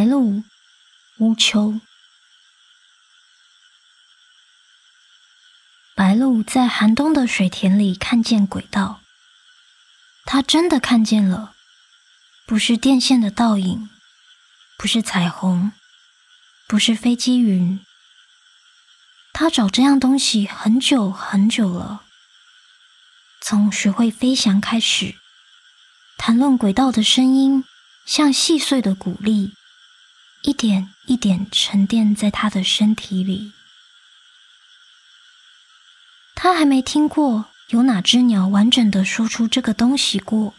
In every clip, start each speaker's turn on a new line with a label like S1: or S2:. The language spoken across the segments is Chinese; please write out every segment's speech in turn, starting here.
S1: 白鹭乌秋。白鹭在寒冬的水田里看见轨道，它真的看见了，不是电线的倒影，不是彩虹，不是飞机云。它找这样东西很久很久了，从学会飞翔开始，谈论轨道的声音。像细碎的谷粒，一点一点沉淀在他的身体里。他还没听过有哪只鸟完整的说出这个东西过，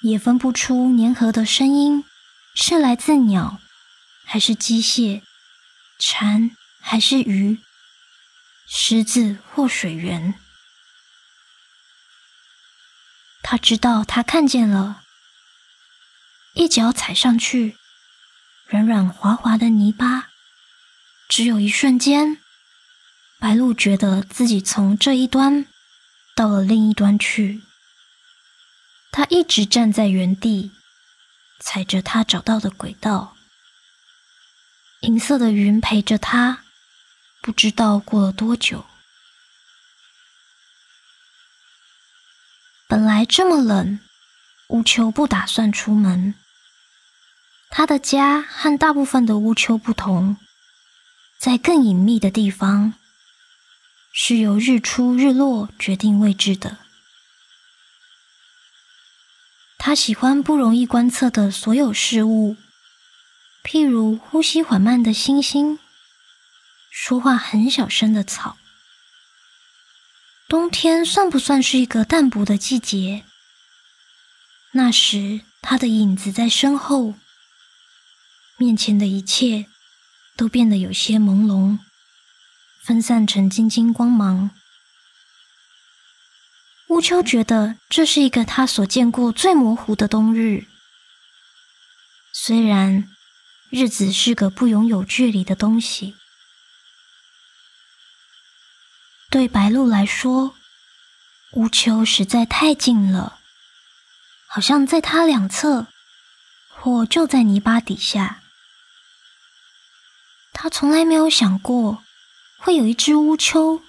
S1: 也分不出粘合的声音是来自鸟，还是机械，蝉还是鱼，狮子或水源。他知道，他看见了。一脚踩上去，软软滑滑的泥巴，只有一瞬间，白鹭觉得自己从这一端到了另一端去。他一直站在原地，踩着他找到的轨道。银色的云陪着他，不知道过了多久。本来这么冷，乌秋不打算出门。他的家和大部分的乌丘不同，在更隐秘的地方，是由日出日落决定位置的。他喜欢不容易观测的所有事物，譬如呼吸缓慢的星星，说话很小声的草。冬天算不算是一个淡薄的季节？那时，他的影子在身后。面前的一切都变得有些朦胧，分散成晶晶光芒。乌秋觉得这是一个他所见过最模糊的冬日。虽然日子是个不拥有距离的东西，对白鹭来说，乌秋实在太近了，好像在它两侧，或就在泥巴底下。他从来没有想过，会有一只乌秋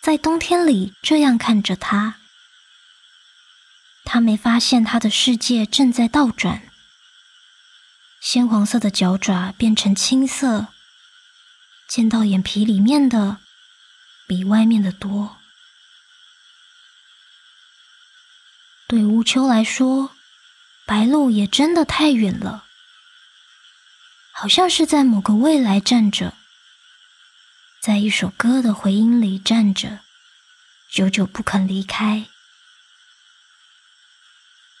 S1: 在冬天里这样看着他。他没发现他的世界正在倒转，鲜黄色的脚爪变成青色，见到眼皮里面的比外面的多。对乌秋来说，白鹭也真的太远了。好像是在某个未来站着，在一首歌的回音里站着，久久不肯离开。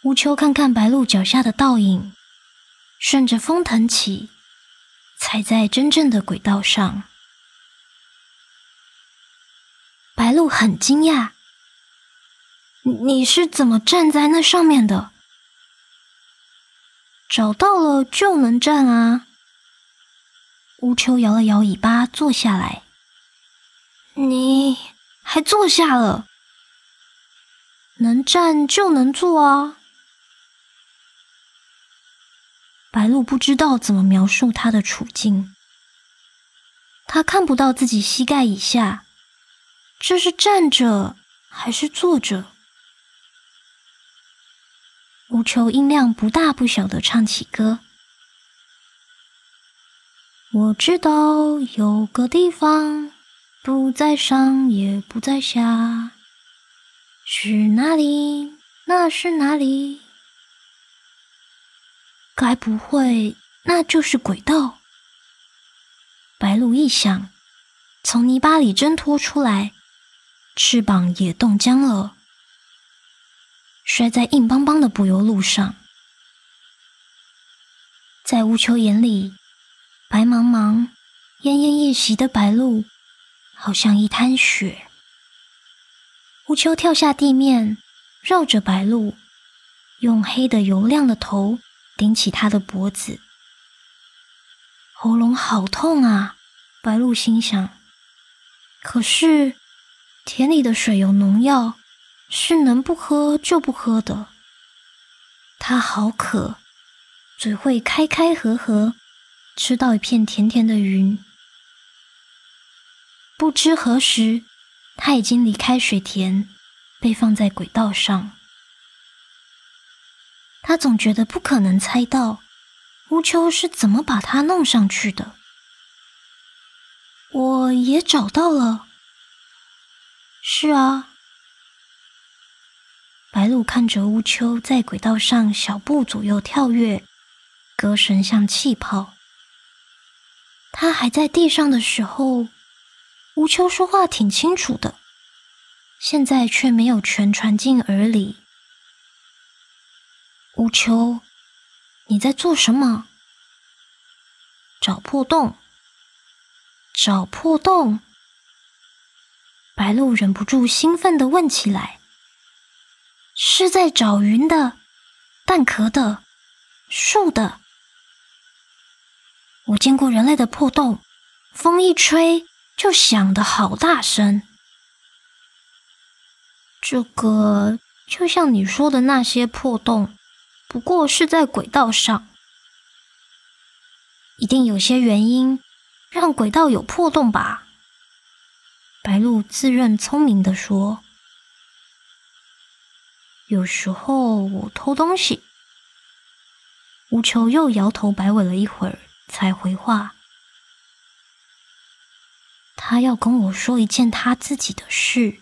S1: 乌秋看看白鹭脚下的倒影，顺着风腾起，踩在真正的轨道上。白鹭很惊讶：“你是怎么站在那上面的？找到了就能站啊！”乌秋摇了摇尾巴，坐下来。你还坐下了？能站就能坐啊！白鹭不知道怎么描述他的处境。他看不到自己膝盖以下，这是站着还是坐着？乌秋音量不大不小的唱起歌。我知道有个地方不在上也不在下，是哪里？那是哪里？该不会那就是轨道？白鹭一想，从泥巴里挣脱出来，翅膀也冻僵了，摔在硬邦邦的柏油路上，在乌秋眼里。白茫茫、奄奄一息的白鹭，好像一滩血。乌秋跳下地面，绕着白鹭，用黑的油亮的头顶起它的脖子。喉咙好痛啊！白鹭心想。可是田里的水有农药，是能不喝就不喝的。它好渴，嘴会开开合合，吃到一片甜甜的云。不知何时，他已经离开水田，被放在轨道上。他总觉得不可能猜到乌秋是怎么把他弄上去的。我也找到了。是啊。白鹭看着乌秋在轨道上小步左右跳跃，歌声像气泡。他还在地上的时候，乌秋说话挺清楚的，现在却没有全传进耳里。乌秋，你在做什么？找破洞。找破洞。白鹭忍不住兴奋地问起来。是在找云的、蛋壳的、树的。我见过人类的破洞，风一吹就响得好大声。这个就像你说的那些破洞，不过是在轨道上，一定有些原因让轨道有破洞吧？白鹭自认聪明的说。有时候我偷东西。乌秋又摇头摆尾了一会儿，才回话：“他要跟我说一件他自己的事，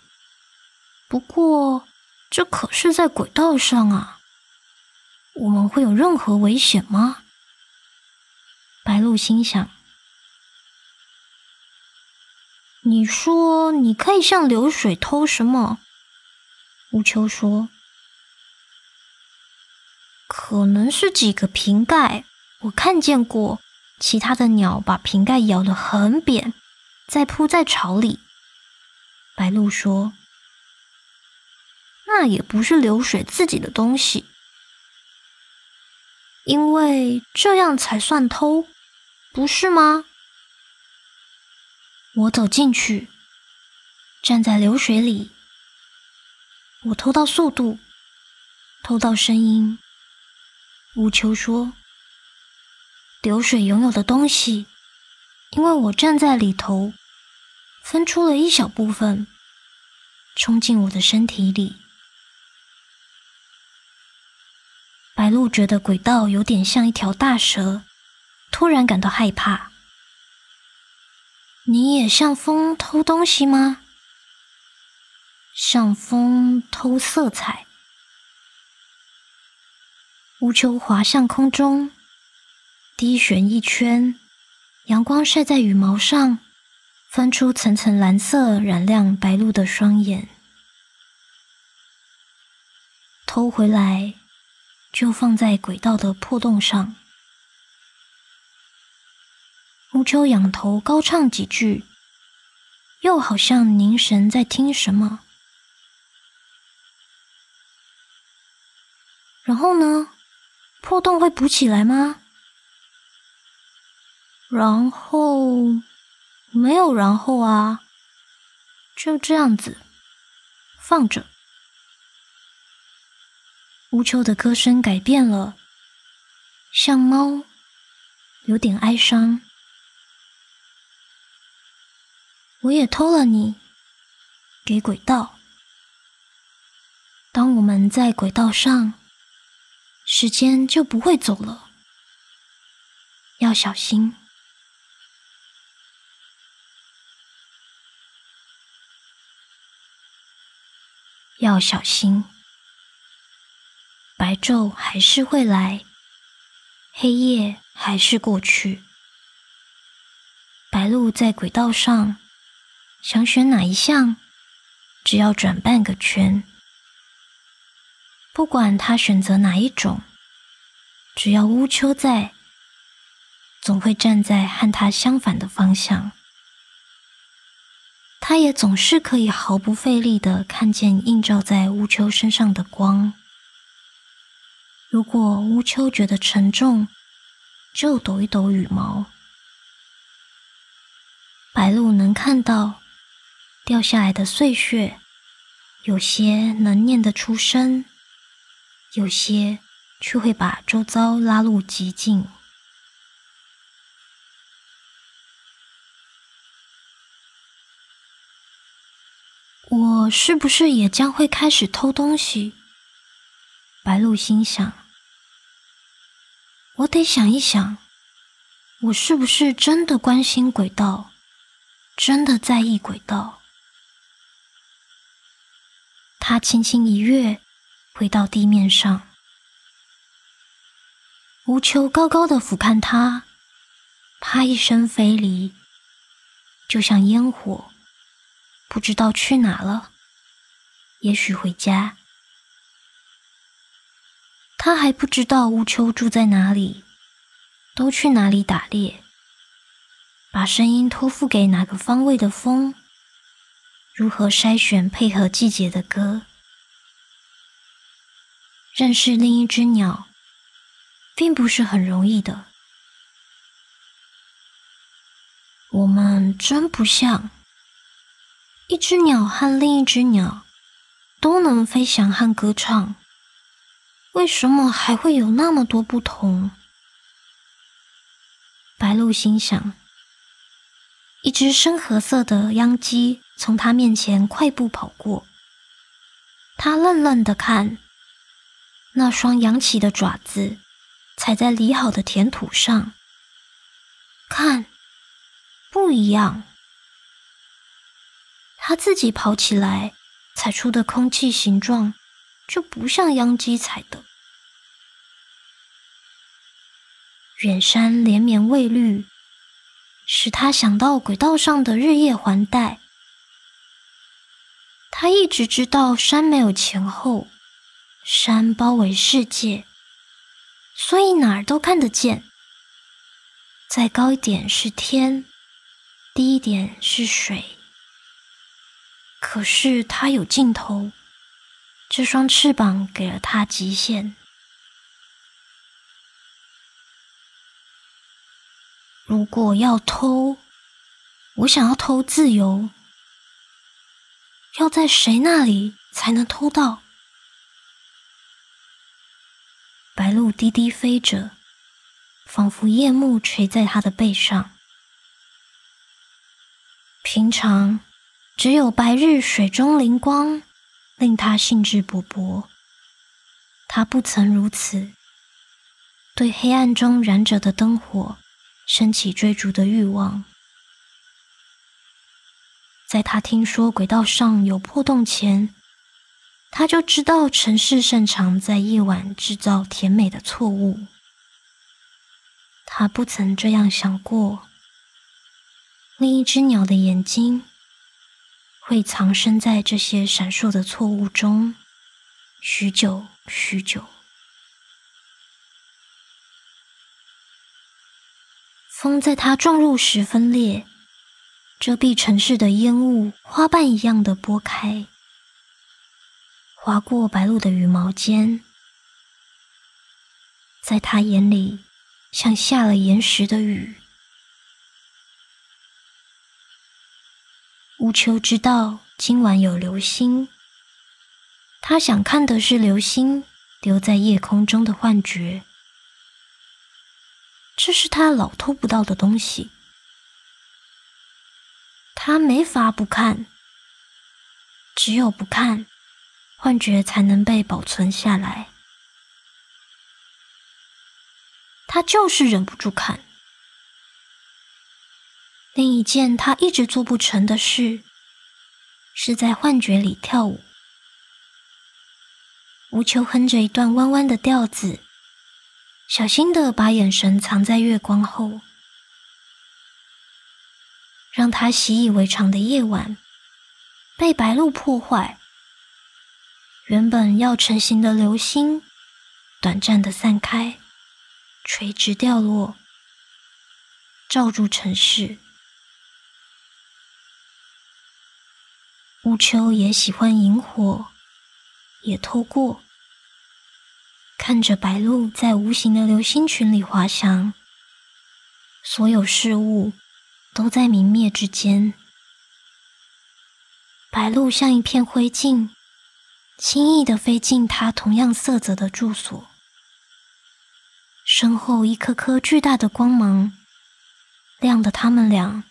S1: 不过这可是在轨道上啊，我们会有任何危险吗？”白鹭心想：“你说你可以向流水偷什么？”乌秋说。可能是几个瓶盖，我看见过其他的鸟把瓶盖咬得很扁，再铺在巢里。白鹭说：“那也不是流水自己的东西，因为这样才算偷，不是吗？”我走进去，站在流水里，我偷到速度，偷到声音。乌秋说：“流水拥有的东西，因为我站在里头，分出了一小部分，冲进我的身体里。”白鹭觉得轨道有点像一条大蛇，突然感到害怕。你也像风偷东西吗？像风偷色彩。乌秋滑向空中，低旋一圈，阳光晒在羽毛上，翻出层层蓝色，染亮白鹭的双眼。偷回来，就放在轨道的破洞上。乌秋仰头高唱几句，又好像凝神在听什么。然后呢？破洞会补起来吗？然后没有然后啊，就这样子放着。乌秋的歌声改变了，像猫，有点哀伤。我也偷了你，给轨道。当我们在轨道上。时间就不会走了，要小心，要小心。白昼还是会来，黑夜还是过去。白鹭在轨道上，想选哪一项，只要转半个圈。不管他选择哪一种，只要乌秋在，总会站在和他相反的方向。他也总是可以毫不费力的看见映照在乌秋身上的光。如果乌秋觉得沉重，就抖一抖羽毛。白鹭能看到掉下来的碎屑，有些能念得出声。有些却会把周遭拉入寂静。我是不是也将会开始偷东西？白鹿心想。我得想一想，我是不是真的关心轨道，真的在意轨道？他轻轻一跃，回到地面上。无求高高的俯瞰他，啪一声飞离，就像烟火。不知道去哪了，也许回家。他还不知道乌秋住在哪里，都去哪里打猎，把声音托付给哪个方位的风，如何筛选配合季节的歌。认识另一只鸟，并不是很容易的。我们真不像。一只鸟和另一只鸟都能飞翔和歌唱，为什么还会有那么多不同？白鹭心想。一只深褐色的秧鸡从它面前快步跑过，它愣愣的看，那双扬起的爪子踩在理好的田土上，看，不一样。他自己跑起来，踩出的空气形状就不像秧鸡踩的。远山连绵蔚绿，使他想到轨道上的日夜环带。他一直知道山没有前后，山包围世界，所以哪儿都看得见。再高一点是天，低一点是水。可是它有尽头，这双翅膀给了它极限。如果要偷，我想要偷自由，要在谁那里才能偷到？白鹭低低飞着，仿佛夜幕垂在它的背上。平常。只有白日水中灵光，令他兴致勃勃。他不曾如此，对黑暗中燃着的灯火升起追逐的欲望。在他听说轨道上有破洞前，他就知道城市擅长在夜晚制造甜美的错误。他不曾这样想过，另一只鸟的眼睛。会藏身在这些闪烁的错误中，许久许久。风在它撞入时分裂，遮蔽城市的烟雾，花瓣一样的拨开，划过白鹭的羽毛间，在他眼里，像下了岩石的雨。乌秋知道今晚有流星，他想看的是流星留在夜空中的幻觉。这是他老偷不到的东西，他没法不看。只有不看，幻觉才能被保存下来。他就是忍不住看。另一件他一直做不成的事，是在幻觉里跳舞。无求哼着一段弯弯的调子，小心的把眼神藏在月光后，让他习以为常的夜晚被白鹭破坏。原本要成型的流星，短暂的散开，垂直掉落，罩住城市。乌秋也喜欢萤火，也偷过，看着白鹭在无形的流星群里滑翔，所有事物都在明灭之间。白鹭像一片灰烬，轻易的飞进它同样色泽的住所。身后一颗颗巨大的光芒，亮得他们俩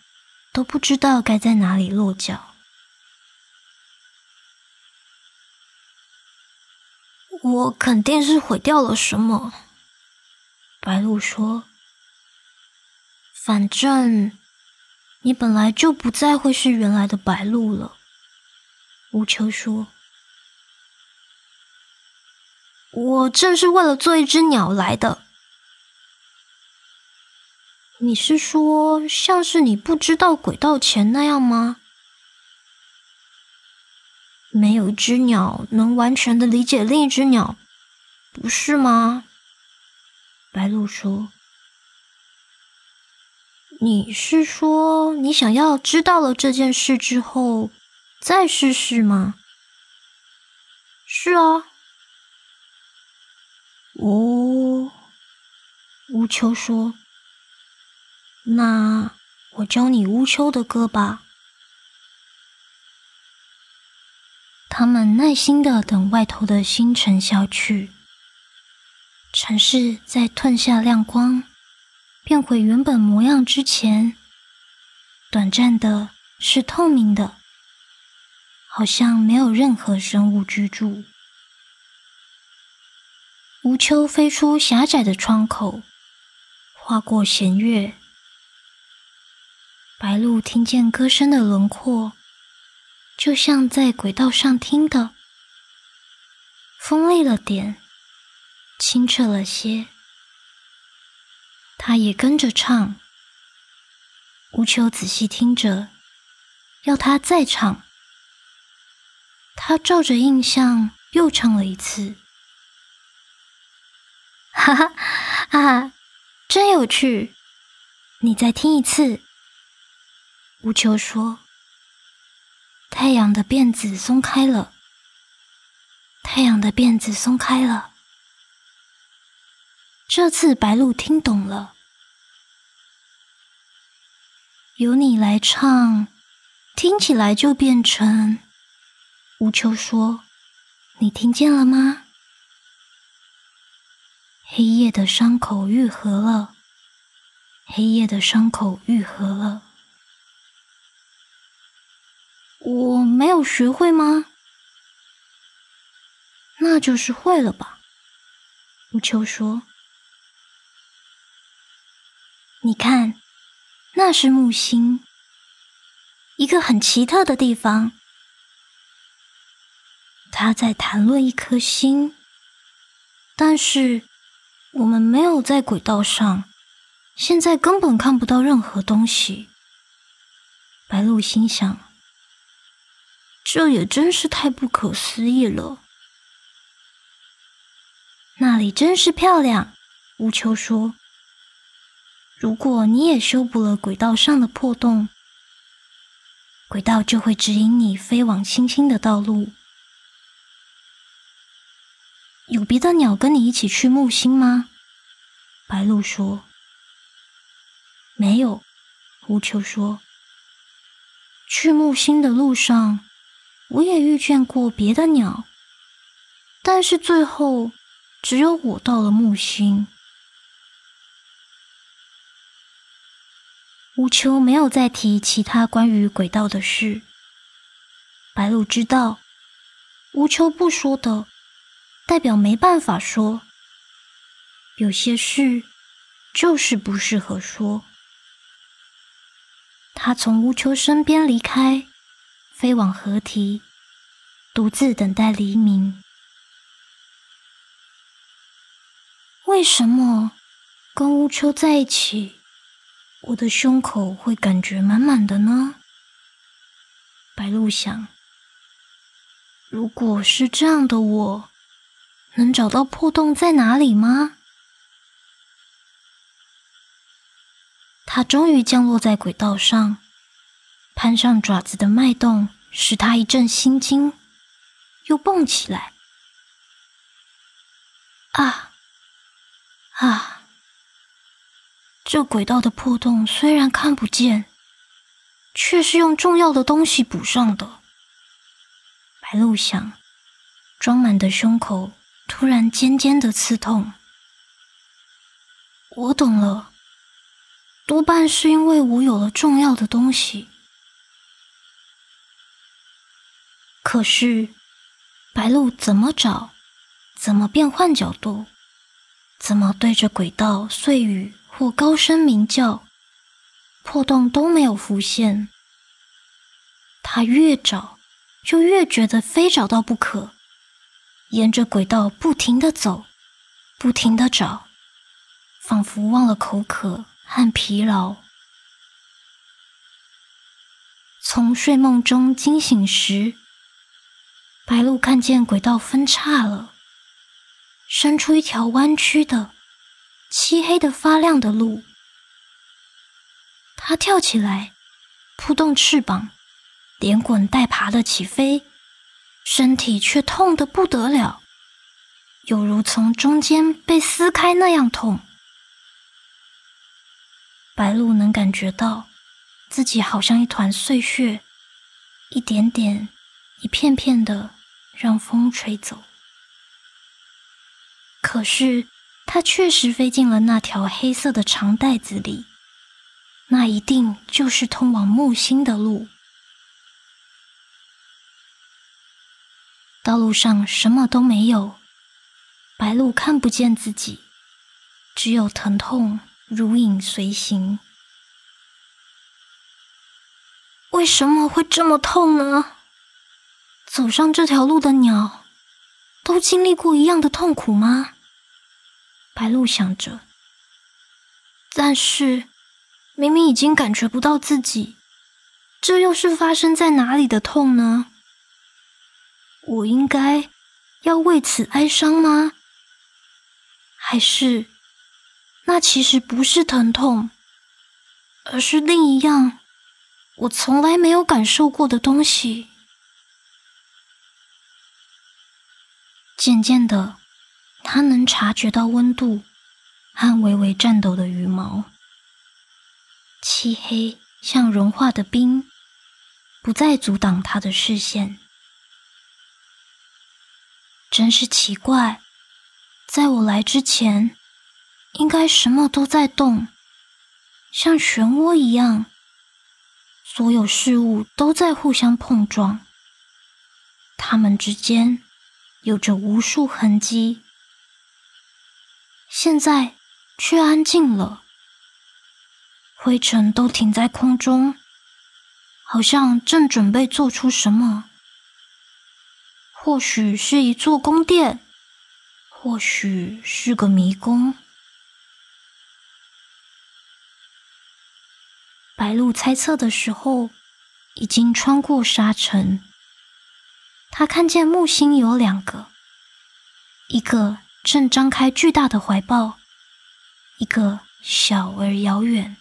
S1: 都不知道该在哪里落脚。我肯定是毁掉了什么，白鹿说。反正你本来就不再会是原来的白鹿了，乌秋说。我正是为了做一只鸟来的。你是说像是你不知道轨道前那样吗？没有一只鸟能完全的理解另一只鸟，不是吗？白鹭说：“你是说你想要知道了这件事之后再试试吗？”是啊。哦，乌秋说：“那我教你乌秋的歌吧。”他们耐心的等外头的星辰消去，城市在褪下亮光、变回原本模样之前，短暂的是透明的，好像没有任何生物居住。吴秋飞出狭窄的窗口，划过弦月，白鹭听见歌声的轮廓。就像在轨道上听的，锋利了点，清澈了些。他也跟着唱。吴秋仔细听着，要他再唱。他照着印象又唱了一次。哈哈啊，真有趣！你再听一次。吴秋说。太阳的辫子松开了，太阳的辫子松开了。这次白鹭听懂了，由你来唱，听起来就变成。吴秋说：“你听见了吗？黑夜的伤口愈合了，黑夜的伤口愈合了。”我没有学会吗？那就是会了吧。吴秋说：“你看，那是木星，一个很奇特的地方。他在谈论一颗星，但是我们没有在轨道上，现在根本看不到任何东西。”白鹭心想。这也真是太不可思议了。那里真是漂亮，乌秋说。如果你也修补了轨道上的破洞，轨道就会指引你飞往星星的道路。有别的鸟跟你一起去木星吗？白鹭说。没有，乌秋说。去木星的路上。我也遇见过别的鸟，但是最后只有我到了木星。乌秋没有再提其他关于轨道的事。白鹭知道，乌秋不说的，代表没办法说。有些事就是不适合说。他从乌秋身边离开。飞往河堤，独自等待黎明。为什么跟乌秋在一起，我的胸口会感觉满满的呢？白鹭想，如果是这样的，我能找到破洞在哪里吗？它终于降落在轨道上。攀上爪子的脉动使他一阵心惊，又蹦起来。啊啊！这轨道的破洞虽然看不见，却是用重要的东西补上的。白鹭想，装满的胸口突然尖尖的刺痛。我懂了，多半是因为我有了重要的东西。可是，白鹿怎么找，怎么变换角度，怎么对着轨道碎语或高声鸣叫，破洞都没有浮现。他越找，就越觉得非找到不可，沿着轨道不停地走，不停地找，仿佛忘了口渴和疲劳。从睡梦中惊醒时，白鹿看见轨道分叉了，伸出一条弯曲的、漆黑的、发亮的路。它跳起来，扑动翅膀，连滚带爬的起飞，身体却痛得不得了，有如从中间被撕开那样痛。白鹿能感觉到自己好像一团碎屑，一点点。一片片的让风吹走，可是它确实飞进了那条黑色的长袋子里，那一定就是通往木星的路。道路上什么都没有，白鹿看不见自己，只有疼痛如影随形。为什么会这么痛呢？走上这条路的鸟，都经历过一样的痛苦吗？白鹿想着。但是，明明已经感觉不到自己，这又是发生在哪里的痛呢？我应该要为此哀伤吗？还是，那其实不是疼痛，而是另一样我从来没有感受过的东西？渐渐的，他能察觉到温度和微微颤抖的羽毛。漆黑像融化的冰，不再阻挡他的视线。真是奇怪，在我来之前，应该什么都在动，像漩涡一样，所有事物都在互相碰撞，它们之间。有着无数痕迹，现在却安静了。灰尘都停在空中，好像正准备做出什么。或许是一座宫殿，或许是个迷宫。白鹿猜测的时候，已经穿过沙尘。他看见木星有两个，一个正张开巨大的怀抱，一个小而遥远，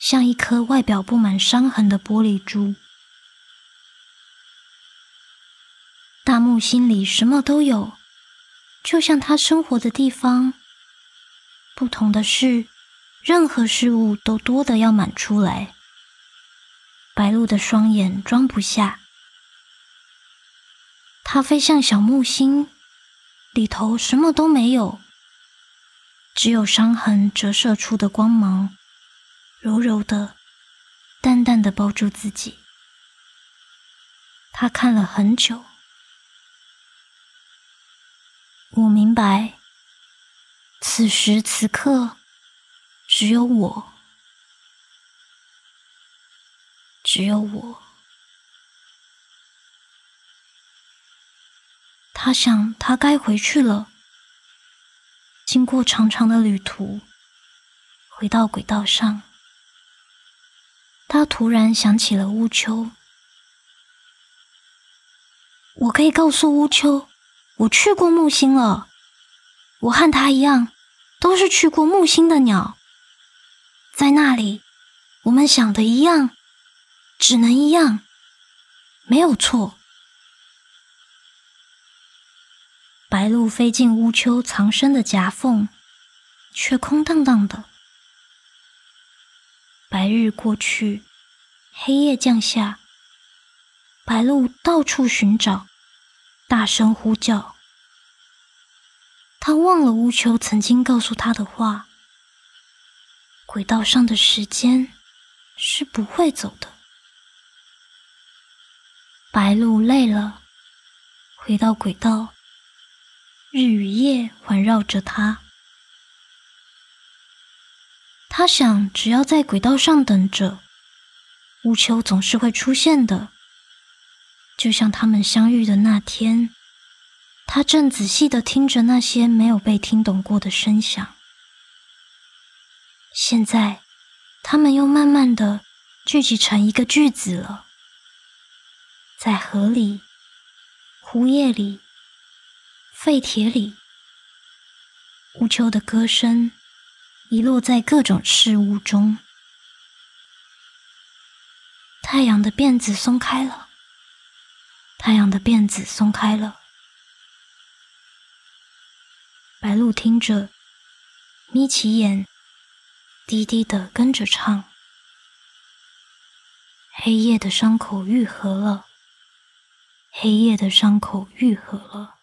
S1: 像一颗外表布满伤痕的玻璃珠。大木星里什么都有，就像他生活的地方。不同的是，任何事物都多得要满出来。白鹿的双眼装不下。它飞向小木星，里头什么都没有，只有伤痕折射出的光芒，柔柔的、淡淡的包住自己。他看了很久，我明白，此时此刻，只有我，只有我。他想，他该回去了。经过长长的旅途，回到轨道上，他突然想起了乌秋。我可以告诉乌秋，我去过木星了。我和他一样，都是去过木星的鸟。在那里，我们想的一样，只能一样，没有错。白鹭飞进乌秋藏身的夹缝，却空荡荡的。白日过去，黑夜降下，白鹭到处寻找，大声呼叫。他忘了乌秋曾经告诉他的话：轨道上的时间是不会走的。白鹭累了，回到轨道，日与夜环绕着他。他想，只要在轨道上等着，乌秋总是会出现的。就像他们相遇的那天，他正仔细的听着那些没有被听懂过的声响。现在，他们又慢慢的聚集成一个句子了。在河里、湖叶里、废铁里，乌秋的歌声遗落在各种事物中。太阳的辫子松开了，太阳的辫子松开了。白鹭听着，眯起眼，低低的跟着唱。黑夜的伤口愈合了。黑夜的伤口愈合了。